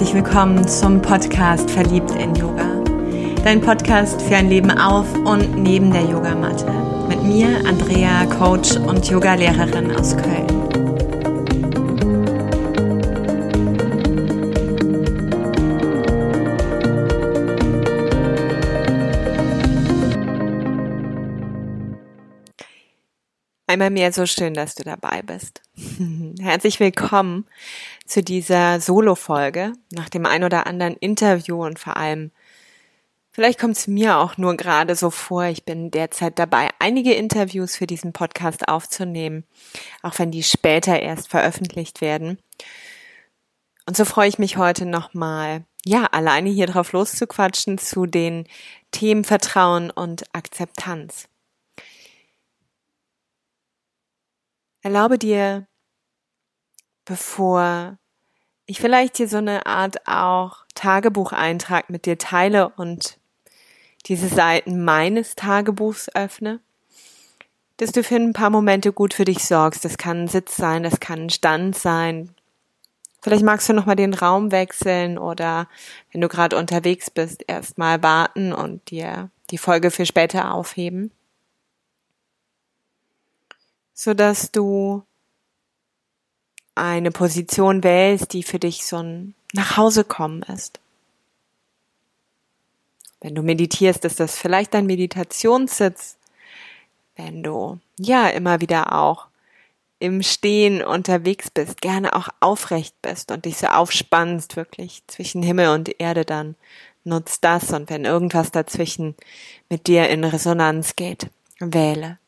herzlich willkommen zum Podcast Verliebt in Yoga. Dein Podcast für ein Leben auf und neben der Yogamatte. Mit mir, Andrea, Coach und Yogalehrerin aus Köln. Einmal mehr so schön, dass du dabei bist. Herzlich willkommen zu dieser Solo-Folge nach dem ein oder anderen Interview und vor allem, vielleicht kommt es mir auch nur gerade so vor, ich bin derzeit dabei, einige Interviews für diesen Podcast aufzunehmen, auch wenn die später erst veröffentlicht werden. Und so freue ich mich heute nochmal, ja, alleine hier drauf loszuquatschen zu den Themen Vertrauen und Akzeptanz. Erlaube dir, bevor ich vielleicht hier so eine Art auch Tagebucheintrag mit dir teile und diese Seiten meines Tagebuchs öffne, dass du für ein paar Momente gut für dich sorgst. Das kann ein Sitz sein, das kann ein Stand sein. Vielleicht magst du nochmal den Raum wechseln oder wenn du gerade unterwegs bist, erstmal warten und dir die Folge für später aufheben so dass du eine Position wählst, die für dich so ein Nachhausekommen ist. Wenn du meditierst, ist das vielleicht dein Meditationssitz. Wenn du ja immer wieder auch im Stehen unterwegs bist, gerne auch aufrecht bist und dich so aufspannst, wirklich zwischen Himmel und Erde, dann nutzt das und wenn irgendwas dazwischen mit dir in Resonanz geht, wähle.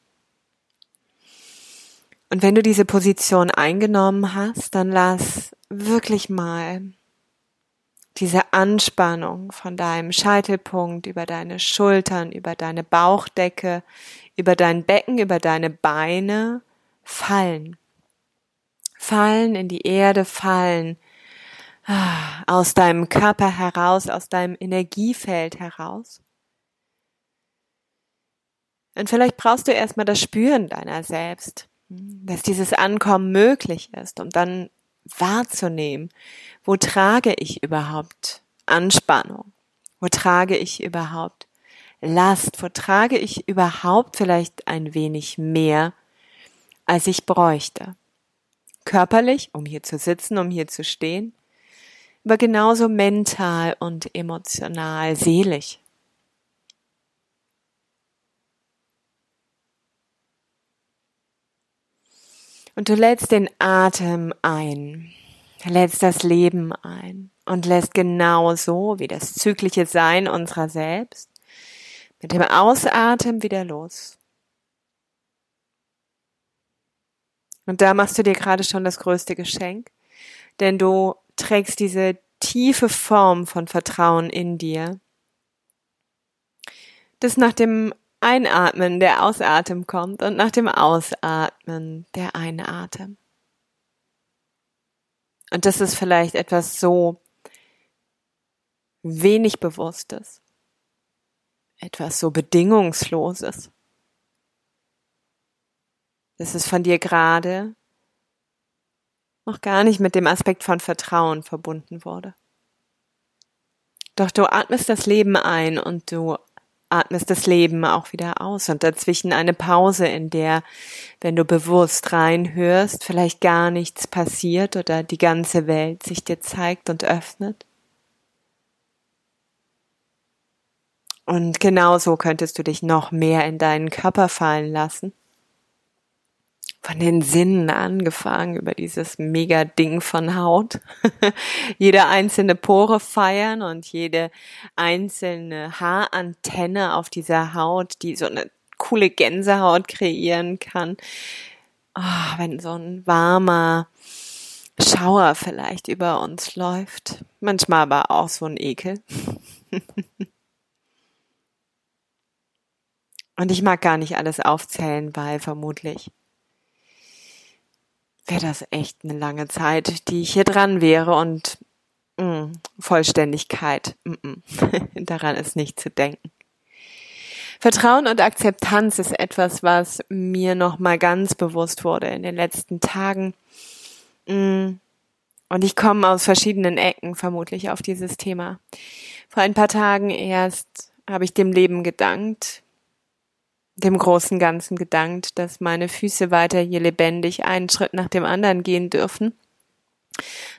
Und wenn du diese Position eingenommen hast, dann lass wirklich mal diese Anspannung von deinem Scheitelpunkt über deine Schultern, über deine Bauchdecke, über dein Becken, über deine Beine fallen. Fallen in die Erde, fallen ah, aus deinem Körper heraus, aus deinem Energiefeld heraus. Und vielleicht brauchst du erstmal das Spüren deiner selbst dass dieses Ankommen möglich ist, um dann wahrzunehmen, wo trage ich überhaupt Anspannung? Wo trage ich überhaupt Last? Wo trage ich überhaupt vielleicht ein wenig mehr, als ich bräuchte? Körperlich, um hier zu sitzen, um hier zu stehen, aber genauso mental und emotional, seelisch. Und du lädst den Atem ein, lädst das Leben ein. Und lässt genauso wie das zügliche Sein unserer selbst mit dem Ausatmen wieder los. Und da machst du dir gerade schon das größte Geschenk, denn du trägst diese tiefe Form von Vertrauen in dir, das nach dem Einatmen der Ausatmen kommt und nach dem Ausatmen der Einatmen. Und das ist vielleicht etwas so wenig Bewusstes, etwas so Bedingungsloses. Das ist von dir gerade noch gar nicht mit dem Aspekt von Vertrauen verbunden wurde. Doch du atmest das Leben ein und du atmest das Leben auch wieder aus und dazwischen eine Pause, in der, wenn du bewusst reinhörst, vielleicht gar nichts passiert oder die ganze Welt sich dir zeigt und öffnet. Und genauso könntest du dich noch mehr in deinen Körper fallen lassen von den Sinnen angefangen über dieses mega Ding von Haut. jede einzelne Pore feiern und jede einzelne Haarantenne auf dieser Haut, die so eine coole Gänsehaut kreieren kann. Oh, wenn so ein warmer Schauer vielleicht über uns läuft. Manchmal aber auch so ein Ekel. Und ich mag gar nicht alles aufzählen, weil vermutlich wäre das echt eine lange Zeit, die ich hier dran wäre und mh, mm, Vollständigkeit, mh, mh. daran ist nicht zu denken. Vertrauen und Akzeptanz ist etwas, was mir nochmal ganz bewusst wurde in den letzten Tagen. Mm, Und ich komme aus verschiedenen Ecken vermutlich auf dieses Thema. Vor ein paar Tagen erst habe ich dem Leben gedankt, dem großen Ganzen gedankt, dass meine Füße weiter hier lebendig einen Schritt nach dem anderen gehen dürfen.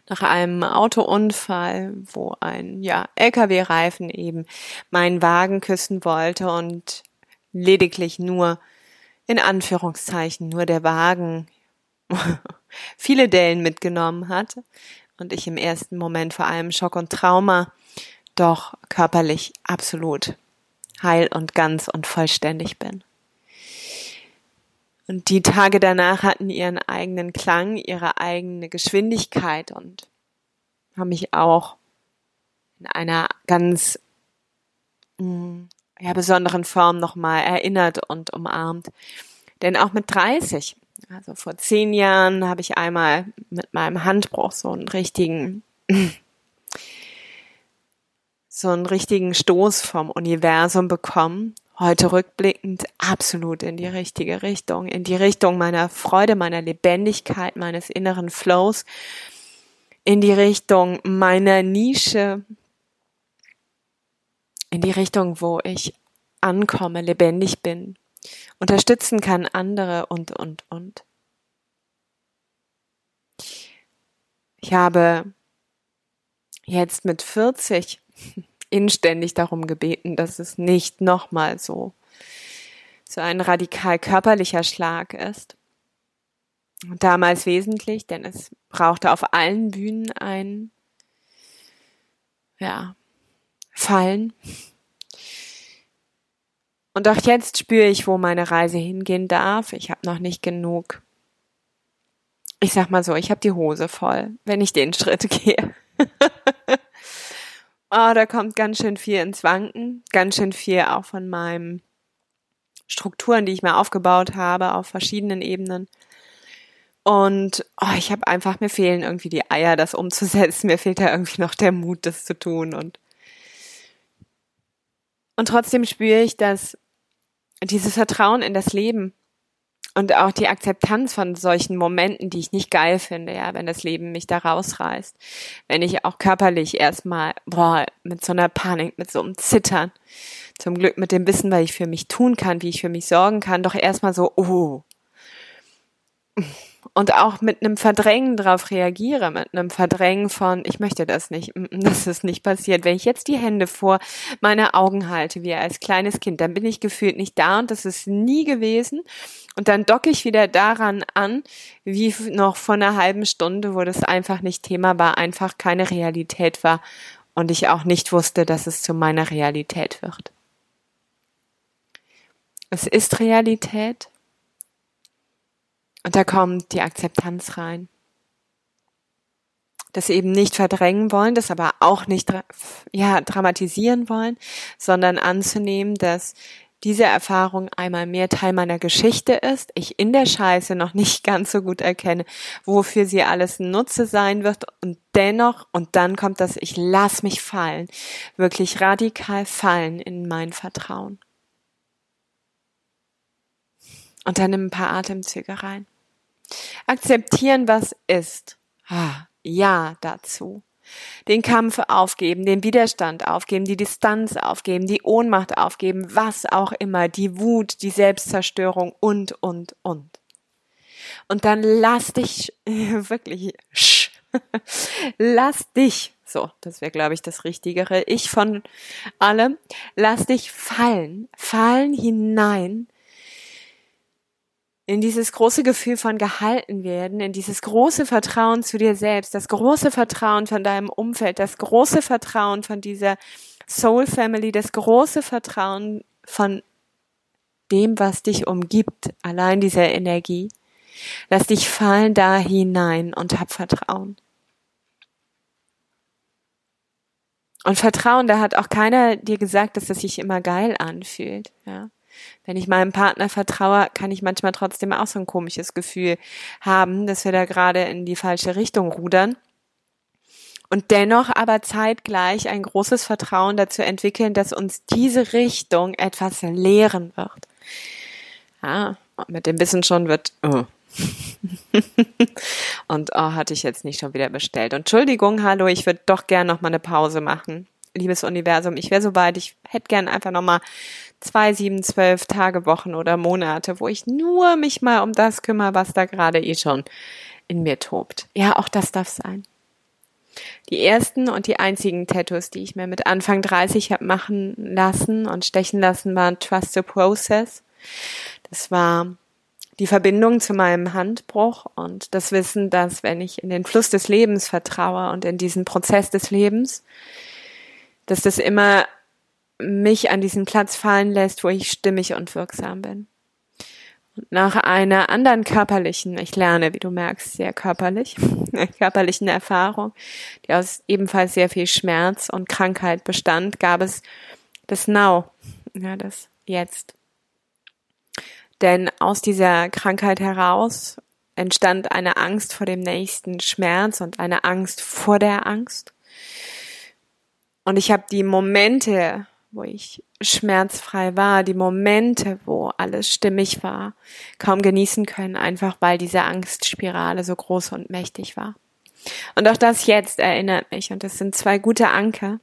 Nach einem Autounfall, wo ein ja, LKW-Reifen eben meinen Wagen küssen wollte und lediglich nur in Anführungszeichen nur der Wagen viele Dellen mitgenommen hat und ich im ersten Moment vor allem Schock und Trauma, doch körperlich absolut heil und ganz und vollständig bin. Und die Tage danach hatten ihren eigenen Klang, ihre eigene Geschwindigkeit und haben mich auch in einer ganz mm, ja, besonderen Form nochmal erinnert und umarmt. Denn auch mit 30, also vor zehn Jahren, habe ich einmal mit meinem Handbruch so einen richtigen so einen richtigen Stoß vom Universum bekommen. Heute rückblickend absolut in die richtige Richtung, in die Richtung meiner Freude, meiner Lebendigkeit, meines inneren Flows, in die Richtung meiner Nische, in die Richtung, wo ich ankomme, lebendig bin, unterstützen kann andere und, und, und. Ich habe jetzt mit 40 inständig darum gebeten, dass es nicht nochmal so, so ein radikal körperlicher Schlag ist. Damals wesentlich, denn es brauchte auf allen Bühnen ein, ja, Fallen. Und auch jetzt spüre ich, wo meine Reise hingehen darf. Ich habe noch nicht genug. Ich sag mal so, ich habe die Hose voll, wenn ich den Schritt gehe. Oh, da kommt ganz schön viel ins Wanken, ganz schön viel auch von meinen Strukturen, die ich mir aufgebaut habe auf verschiedenen Ebenen. Und oh, ich habe einfach, mir fehlen irgendwie die Eier, das umzusetzen. Mir fehlt da irgendwie noch der Mut, das zu tun. Und, und trotzdem spüre ich, dass dieses Vertrauen in das Leben und auch die Akzeptanz von solchen Momenten, die ich nicht geil finde, ja, wenn das Leben mich da rausreißt. Wenn ich auch körperlich erstmal, boah, mit so einer Panik, mit so einem Zittern, zum Glück mit dem Wissen, was ich für mich tun kann, wie ich für mich sorgen kann, doch erstmal so, oh, und auch mit einem Verdrängen darauf reagiere, mit einem Verdrängen von, ich möchte das nicht, das ist nicht passiert. Wenn ich jetzt die Hände vor meine Augen halte, wie als kleines Kind, dann bin ich gefühlt nicht da und das ist nie gewesen. Und dann docke ich wieder daran an, wie noch vor einer halben Stunde, wo das einfach nicht Thema war, einfach keine Realität war und ich auch nicht wusste, dass es zu meiner Realität wird. Es ist Realität und da kommt die Akzeptanz rein. Das eben nicht verdrängen wollen, das aber auch nicht ja, dramatisieren wollen, sondern anzunehmen, dass diese Erfahrung einmal mehr Teil meiner Geschichte ist, ich in der Scheiße noch nicht ganz so gut erkenne, wofür sie alles Nutze sein wird und dennoch, und dann kommt das, ich lass mich fallen, wirklich radikal fallen in mein Vertrauen. Und dann nimm ein paar Atemzüge rein. Akzeptieren, was ist. Ja dazu. Den Kampf aufgeben, den Widerstand aufgeben, die Distanz aufgeben, die Ohnmacht aufgeben, was auch immer, die Wut, die Selbstzerstörung und, und, und. Und dann lass dich wirklich, lass dich, so, das wäre, glaube ich, das Richtigere, ich von allem, lass dich fallen, fallen hinein in dieses große Gefühl von gehalten werden, in dieses große Vertrauen zu dir selbst, das große Vertrauen von deinem Umfeld, das große Vertrauen von dieser Soul Family, das große Vertrauen von dem, was dich umgibt, allein dieser Energie. Lass dich fallen da hinein und hab Vertrauen. Und Vertrauen, da hat auch keiner dir gesagt, dass das sich immer geil anfühlt, ja. Wenn ich meinem Partner vertraue, kann ich manchmal trotzdem auch so ein komisches Gefühl haben, dass wir da gerade in die falsche Richtung rudern. Und dennoch aber zeitgleich ein großes Vertrauen dazu entwickeln, dass uns diese Richtung etwas lehren wird. Ja, mit dem Wissen schon wird, oh, und oh, hatte ich jetzt nicht schon wieder bestellt. Entschuldigung, hallo, ich würde doch gern noch mal eine Pause machen. Liebes Universum, ich wäre so weit, ich hätte gern einfach noch mal zwei, sieben, zwölf Tage, Wochen oder Monate, wo ich nur mich mal um das kümmere, was da gerade eh schon in mir tobt. Ja, auch das darf sein. Die ersten und die einzigen Tattoos, die ich mir mit Anfang 30 habe machen lassen und stechen lassen, waren Trust the Process. Das war die Verbindung zu meinem Handbruch und das Wissen, dass wenn ich in den Fluss des Lebens vertraue und in diesen Prozess des Lebens, dass das immer mich an diesen Platz fallen lässt, wo ich stimmig und wirksam bin. Und nach einer anderen körperlichen, ich lerne, wie du merkst, sehr körperlich, körperlichen Erfahrung, die aus ebenfalls sehr viel Schmerz und Krankheit bestand, gab es das Now, ja, das Jetzt. Denn aus dieser Krankheit heraus entstand eine Angst vor dem nächsten Schmerz und eine Angst vor der Angst. Und ich habe die Momente, wo ich schmerzfrei war, die Momente, wo alles stimmig war, kaum genießen können, einfach weil diese Angstspirale so groß und mächtig war. Und auch das jetzt erinnert mich, und das sind zwei gute Anker,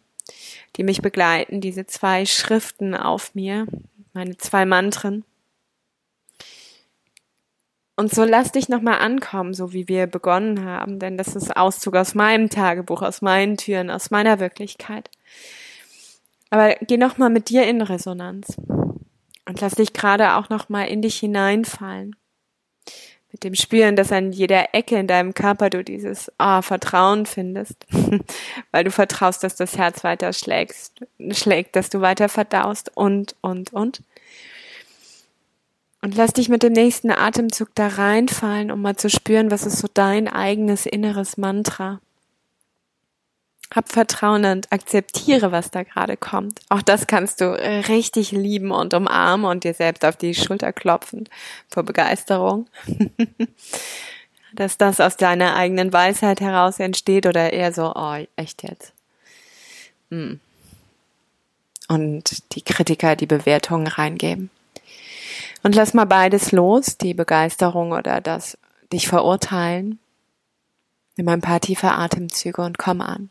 die mich begleiten, diese zwei Schriften auf mir, meine zwei Mantren. Und so lass dich nochmal ankommen, so wie wir begonnen haben, denn das ist Auszug aus meinem Tagebuch, aus meinen Türen, aus meiner Wirklichkeit. Aber geh nochmal mit dir in Resonanz und lass dich gerade auch nochmal in dich hineinfallen. Mit dem Spüren, dass an jeder Ecke in deinem Körper du dieses oh, Vertrauen findest, weil du vertraust, dass das Herz weiter schlägst, schlägt, dass du weiter verdaust und, und, und. Und lass dich mit dem nächsten Atemzug da reinfallen, um mal zu spüren, was ist so dein eigenes inneres Mantra. Hab Vertrauen und akzeptiere, was da gerade kommt. Auch das kannst du äh, richtig lieben und umarmen und dir selbst auf die Schulter klopfen vor Begeisterung. Dass das aus deiner eigenen Weisheit heraus entsteht oder eher so, oh, echt jetzt. Hm. Und die Kritiker die Bewertungen reingeben. Und lass mal beides los, die Begeisterung oder das dich verurteilen. Nimm ein paar tiefe Atemzüge und komm an.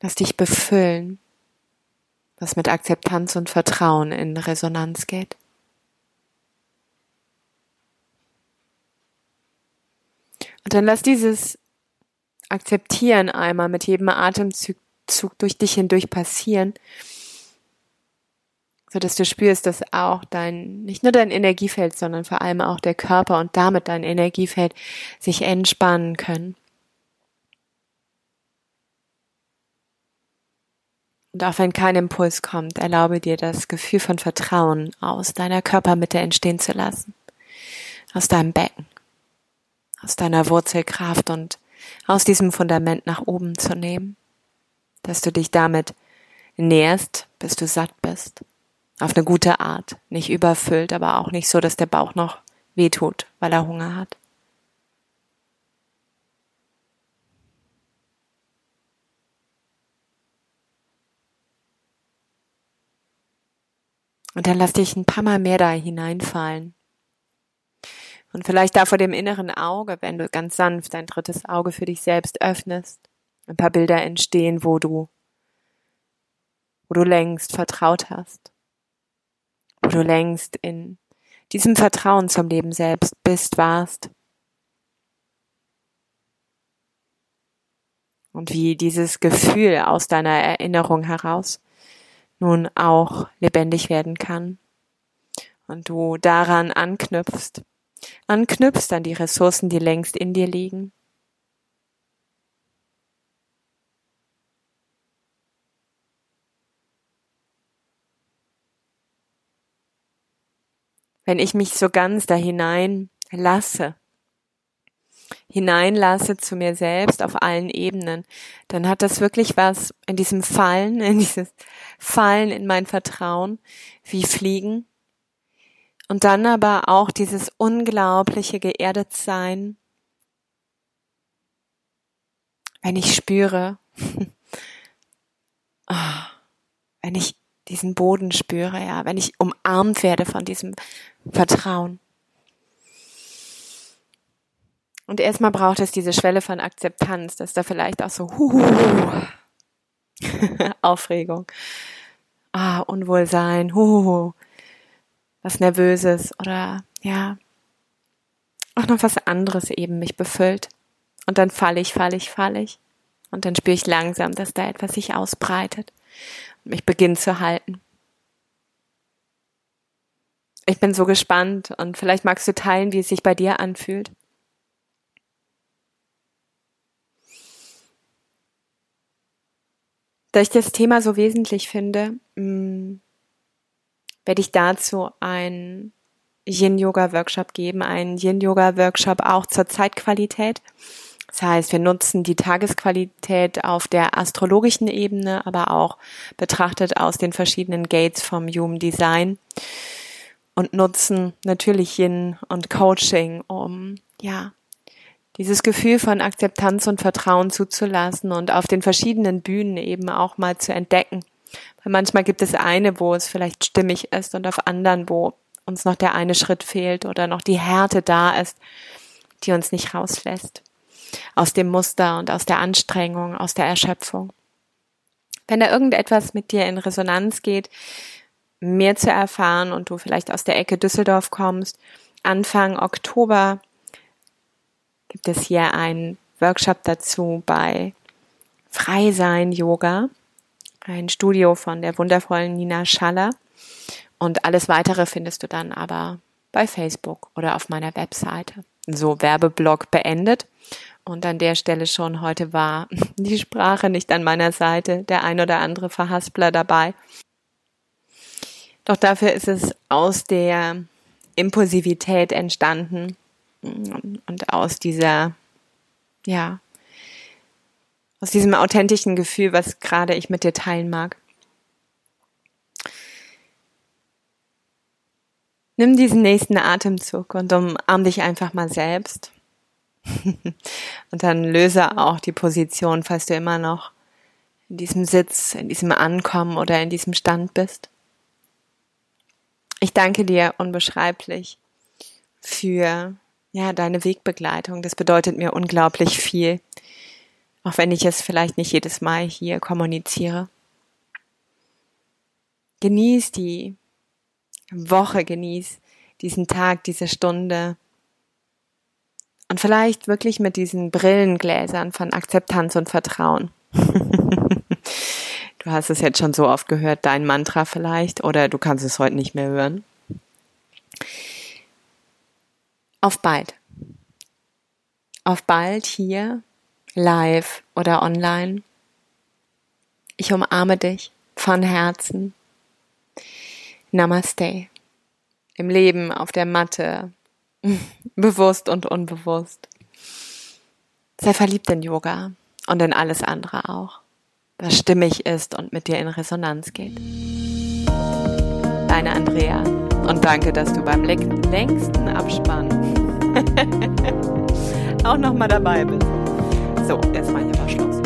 Lass dich befüllen, was mit Akzeptanz und Vertrauen in Resonanz geht. Und dann lass dieses Akzeptieren einmal mit jedem Atemzug durch dich hindurch passieren, so dass du spürst, dass auch dein, nicht nur dein Energiefeld, sondern vor allem auch der Körper und damit dein Energiefeld sich entspannen können. Und auch wenn kein Impuls kommt, erlaube dir das Gefühl von Vertrauen aus deiner Körpermitte entstehen zu lassen. Aus deinem Becken, aus deiner Wurzelkraft und aus diesem Fundament nach oben zu nehmen. Dass du dich damit nährst, bis du satt bist. Auf eine gute Art. Nicht überfüllt, aber auch nicht so, dass der Bauch noch wehtut, weil er Hunger hat. Und dann lass dich ein paar Mal mehr da hineinfallen. Und vielleicht da vor dem inneren Auge, wenn du ganz sanft dein drittes Auge für dich selbst öffnest, ein paar Bilder entstehen, wo du, wo du längst vertraut hast, wo du längst in diesem Vertrauen zum Leben selbst bist, warst. Und wie dieses Gefühl aus deiner Erinnerung heraus nun auch lebendig werden kann. Und du daran anknüpfst, anknüpfst an die Ressourcen, die längst in dir liegen. Wenn ich mich so ganz da hinein lasse, hineinlasse zu mir selbst auf allen Ebenen, dann hat das wirklich was in diesem Fallen, in dieses Fallen in mein Vertrauen, wie Fliegen. Und dann aber auch dieses unglaubliche Geerdetsein, wenn ich spüre, oh, wenn ich diesen Boden spüre, ja, wenn ich umarmt werde von diesem Vertrauen. Und erstmal braucht es diese Schwelle von Akzeptanz, dass da vielleicht auch so huhuhu, Aufregung, ah, Unwohlsein, huhuhu, was Nervöses oder ja, auch noch was anderes eben mich befüllt. Und dann falle ich, falle ich, falle ich. Und dann spüre ich langsam, dass da etwas sich ausbreitet mich beginnt zu halten. Ich bin so gespannt und vielleicht magst du teilen, wie es sich bei dir anfühlt. Da ich das Thema so wesentlich finde, mm, werde ich dazu ein Yin-Yoga-Workshop geben, einen Yin-Yoga-Workshop auch zur Zeitqualität. Das heißt, wir nutzen die Tagesqualität auf der astrologischen Ebene, aber auch betrachtet aus den verschiedenen Gates vom Human Design und nutzen natürlich Yin und Coaching, um ja dieses Gefühl von Akzeptanz und Vertrauen zuzulassen und auf den verschiedenen Bühnen eben auch mal zu entdecken. Weil manchmal gibt es eine, wo es vielleicht stimmig ist und auf anderen, wo uns noch der eine Schritt fehlt oder noch die Härte da ist, die uns nicht rauslässt. Aus dem Muster und aus der Anstrengung, aus der Erschöpfung. Wenn da irgendetwas mit dir in Resonanz geht, mehr zu erfahren und du vielleicht aus der Ecke Düsseldorf kommst, Anfang Oktober gibt es hier einen Workshop dazu bei Freisein Yoga, ein Studio von der wundervollen Nina Schaller. Und alles weitere findest du dann aber bei Facebook oder auf meiner Webseite. So, Werbeblock beendet. Und an der Stelle schon heute war die Sprache nicht an meiner Seite, der ein oder andere Verhaspler dabei. Doch dafür ist es aus der Impulsivität entstanden, und aus dieser, ja, aus diesem authentischen Gefühl, was gerade ich mit dir teilen mag. Nimm diesen nächsten Atemzug und umarm dich einfach mal selbst. und dann löse auch die Position, falls du immer noch in diesem Sitz, in diesem Ankommen oder in diesem Stand bist. Ich danke dir unbeschreiblich für ja, deine Wegbegleitung. Das bedeutet mir unglaublich viel. Auch wenn ich es vielleicht nicht jedes Mal hier kommuniziere. Genieß die Woche, genieß diesen Tag, diese Stunde. Und vielleicht wirklich mit diesen Brillengläsern von Akzeptanz und Vertrauen. du hast es jetzt schon so oft gehört, dein Mantra vielleicht, oder du kannst es heute nicht mehr hören. Auf bald. Auf bald hier, live oder online. Ich umarme dich von Herzen. Namaste. Im Leben, auf der Matte, bewusst und unbewusst. Sei verliebt in Yoga und in alles andere auch, was stimmig ist und mit dir in Resonanz geht. Deine Andrea und danke, dass du beim längsten Abspann auch nochmal dabei bist. So, jetzt mache ich aber Schluss.